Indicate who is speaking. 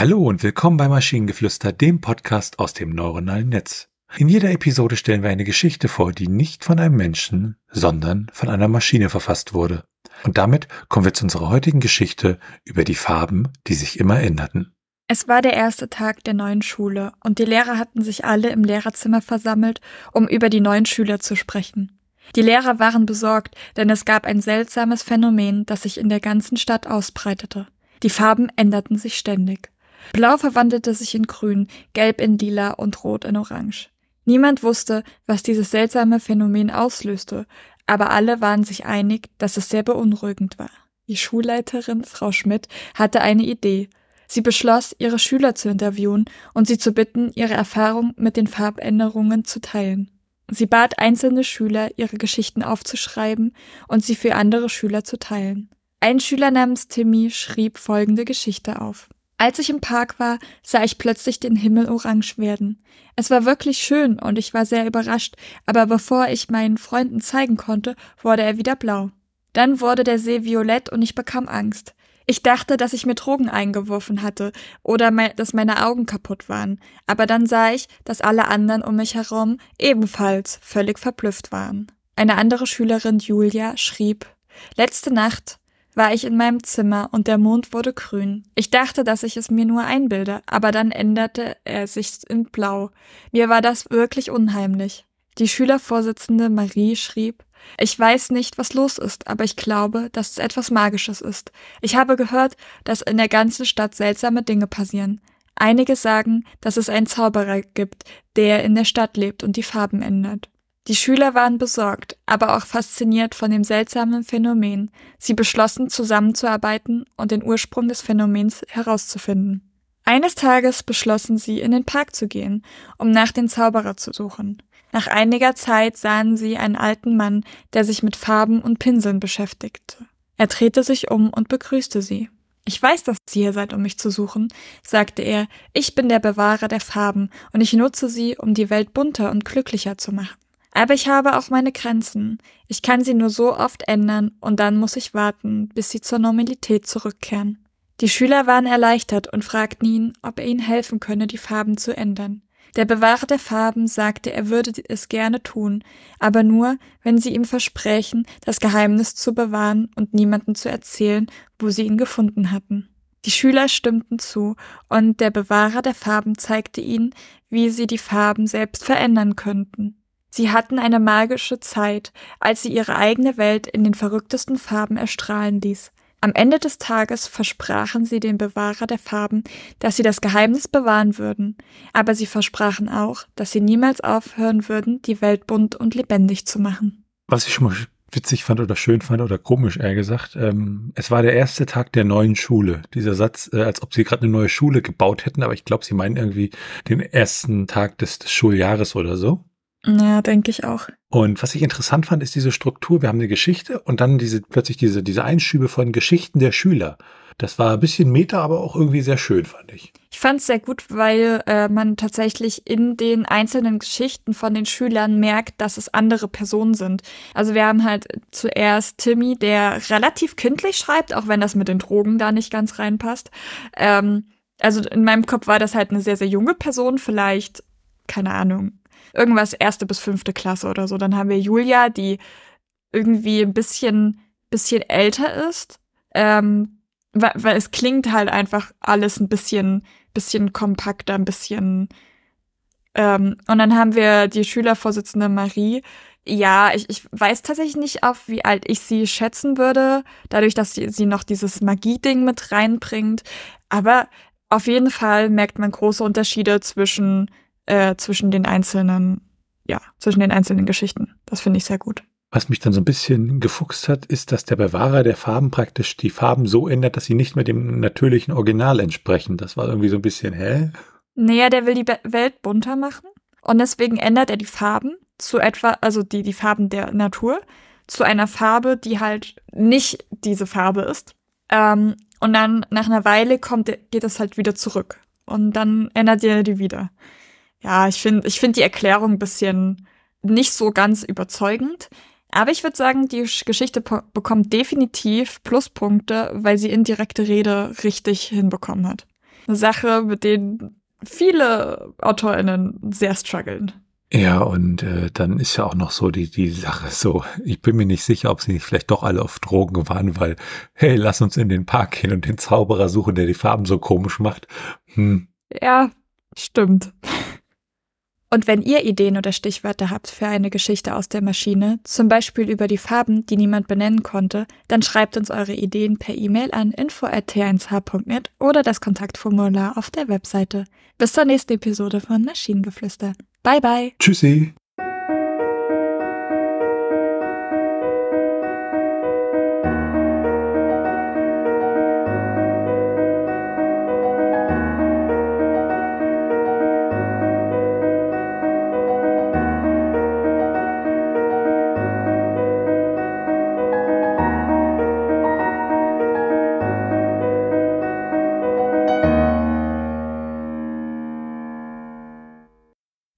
Speaker 1: Hallo und willkommen bei Maschinengeflüster, dem Podcast aus dem neuronalen Netz. In jeder Episode stellen wir eine Geschichte vor, die nicht von einem Menschen, sondern von einer Maschine verfasst wurde. Und damit kommen wir zu unserer heutigen Geschichte über die Farben, die sich immer änderten.
Speaker 2: Es war der erste Tag der neuen Schule und die Lehrer hatten sich alle im Lehrerzimmer versammelt, um über die neuen Schüler zu sprechen. Die Lehrer waren besorgt, denn es gab ein seltsames Phänomen, das sich in der ganzen Stadt ausbreitete. Die Farben änderten sich ständig. Blau verwandelte sich in Grün, Gelb in Lila und Rot in Orange. Niemand wusste, was dieses seltsame Phänomen auslöste, aber alle waren sich einig, dass es sehr beunruhigend war. Die Schulleiterin, Frau Schmidt, hatte eine Idee. Sie beschloss, ihre Schüler zu interviewen und sie zu bitten, ihre Erfahrung mit den Farbänderungen zu teilen. Sie bat einzelne Schüler, ihre Geschichten aufzuschreiben und sie für andere Schüler zu teilen. Ein Schüler namens Timmy schrieb folgende Geschichte auf. Als ich im Park war, sah ich plötzlich den Himmel orange werden. Es war wirklich schön und ich war sehr überrascht, aber bevor ich meinen Freunden zeigen konnte, wurde er wieder blau. Dann wurde der See violett und ich bekam Angst. Ich dachte, dass ich mir Drogen eingeworfen hatte oder me dass meine Augen kaputt waren, aber dann sah ich, dass alle anderen um mich herum ebenfalls völlig verblüfft waren. Eine andere Schülerin, Julia, schrieb Letzte Nacht war ich in meinem Zimmer und der Mond wurde grün. Ich dachte, dass ich es mir nur einbilde, aber dann änderte er sich in Blau. Mir war das wirklich unheimlich. Die Schülervorsitzende Marie schrieb, ich weiß nicht, was los ist, aber ich glaube, dass es etwas Magisches ist. Ich habe gehört, dass in der ganzen Stadt seltsame Dinge passieren. Einige sagen, dass es einen Zauberer gibt, der in der Stadt lebt und die Farben ändert. Die Schüler waren besorgt, aber auch fasziniert von dem seltsamen Phänomen. Sie beschlossen, zusammenzuarbeiten und den Ursprung des Phänomens herauszufinden. Eines Tages beschlossen sie, in den Park zu gehen, um nach dem Zauberer zu suchen. Nach einiger Zeit sahen sie einen alten Mann, der sich mit Farben und Pinseln beschäftigte. Er drehte sich um und begrüßte sie. Ich weiß, dass Sie hier seid, um mich zu suchen, sagte er. Ich bin der Bewahrer der Farben und ich nutze sie, um die Welt bunter und glücklicher zu machen. Aber ich habe auch meine Grenzen. Ich kann sie nur so oft ändern und dann muss ich warten, bis sie zur Normalität zurückkehren. Die Schüler waren erleichtert und fragten ihn, ob er ihnen helfen könne, die Farben zu ändern. Der Bewahrer der Farben sagte, er würde es gerne tun, aber nur, wenn sie ihm versprechen, das Geheimnis zu bewahren und niemanden zu erzählen, wo sie ihn gefunden hatten. Die Schüler stimmten zu, und der Bewahrer der Farben zeigte ihnen, wie sie die Farben selbst verändern könnten. Sie hatten eine magische Zeit, als sie ihre eigene Welt in den verrücktesten Farben erstrahlen ließ. Am Ende des Tages versprachen sie dem Bewahrer der Farben, dass sie das Geheimnis bewahren würden, aber sie versprachen auch, dass sie niemals aufhören würden, die Welt bunt und lebendig zu machen.
Speaker 1: Was ich schon mal witzig fand oder schön fand oder komisch eher gesagt, ähm, es war der erste Tag der neuen Schule. Dieser Satz, äh, als ob sie gerade eine neue Schule gebaut hätten, aber ich glaube, sie meinen irgendwie den ersten Tag des, des Schuljahres oder so.
Speaker 2: Ja, denke ich auch.
Speaker 1: Und was ich interessant fand, ist diese Struktur. Wir haben eine Geschichte und dann diese, plötzlich diese, diese Einschübe von Geschichten der Schüler. Das war ein bisschen meta, aber auch irgendwie sehr schön, fand ich.
Speaker 2: Ich fand es sehr gut, weil äh, man tatsächlich in den einzelnen Geschichten von den Schülern merkt, dass es andere Personen sind. Also wir haben halt zuerst Timmy, der relativ kindlich schreibt, auch wenn das mit den Drogen da nicht ganz reinpasst. Ähm, also in meinem Kopf war das halt eine sehr, sehr junge Person, vielleicht, keine Ahnung, irgendwas erste bis fünfte Klasse oder so. Dann haben wir Julia, die irgendwie ein bisschen, bisschen älter ist. Ähm, weil, weil es klingt halt einfach alles ein bisschen, bisschen kompakter, ein bisschen. Ähm, und dann haben wir die Schülervorsitzende Marie. Ja, ich, ich weiß tatsächlich nicht, auf wie alt ich sie schätzen würde, dadurch, dass sie, sie noch dieses Magie-Ding mit reinbringt. Aber auf jeden Fall merkt man große Unterschiede zwischen äh, zwischen den einzelnen, ja, zwischen den einzelnen Geschichten. Das finde ich sehr gut.
Speaker 1: Was mich dann so ein bisschen gefuchst hat, ist, dass der Bewahrer der Farben praktisch die Farben so ändert, dass sie nicht mehr dem natürlichen Original entsprechen. Das war irgendwie so ein bisschen, hä?
Speaker 2: Naja, der will die Welt bunter machen und deswegen ändert er die Farben zu etwa, also die, die Farben der Natur, zu einer Farbe, die halt nicht diese Farbe ist. Ähm, und dann nach einer Weile kommt, geht es halt wieder zurück. Und dann ändert er die wieder. Ja, ich finde ich finde die Erklärung ein bisschen nicht so ganz überzeugend. Aber ich würde sagen, die Geschichte bekommt definitiv Pluspunkte, weil sie indirekte Rede richtig hinbekommen hat. eine Sache, mit denen viele AutorInnen sehr strugglen.
Speaker 1: Ja, und äh, dann ist ja auch noch so die, die Sache so, ich bin mir nicht sicher, ob sie nicht vielleicht doch alle auf Drogen waren, weil, hey, lass uns in den Park gehen und den Zauberer suchen, der die Farben so komisch macht. Hm.
Speaker 2: Ja, stimmt. Und wenn ihr Ideen oder Stichwörter habt für eine Geschichte aus der Maschine, zum Beispiel über die Farben, die niemand benennen konnte, dann schreibt uns eure Ideen per E-Mail an info.t1h.net oder das Kontaktformular auf der Webseite. Bis zur nächsten Episode von Maschinengeflüster. Bye bye.
Speaker 1: Tschüssi.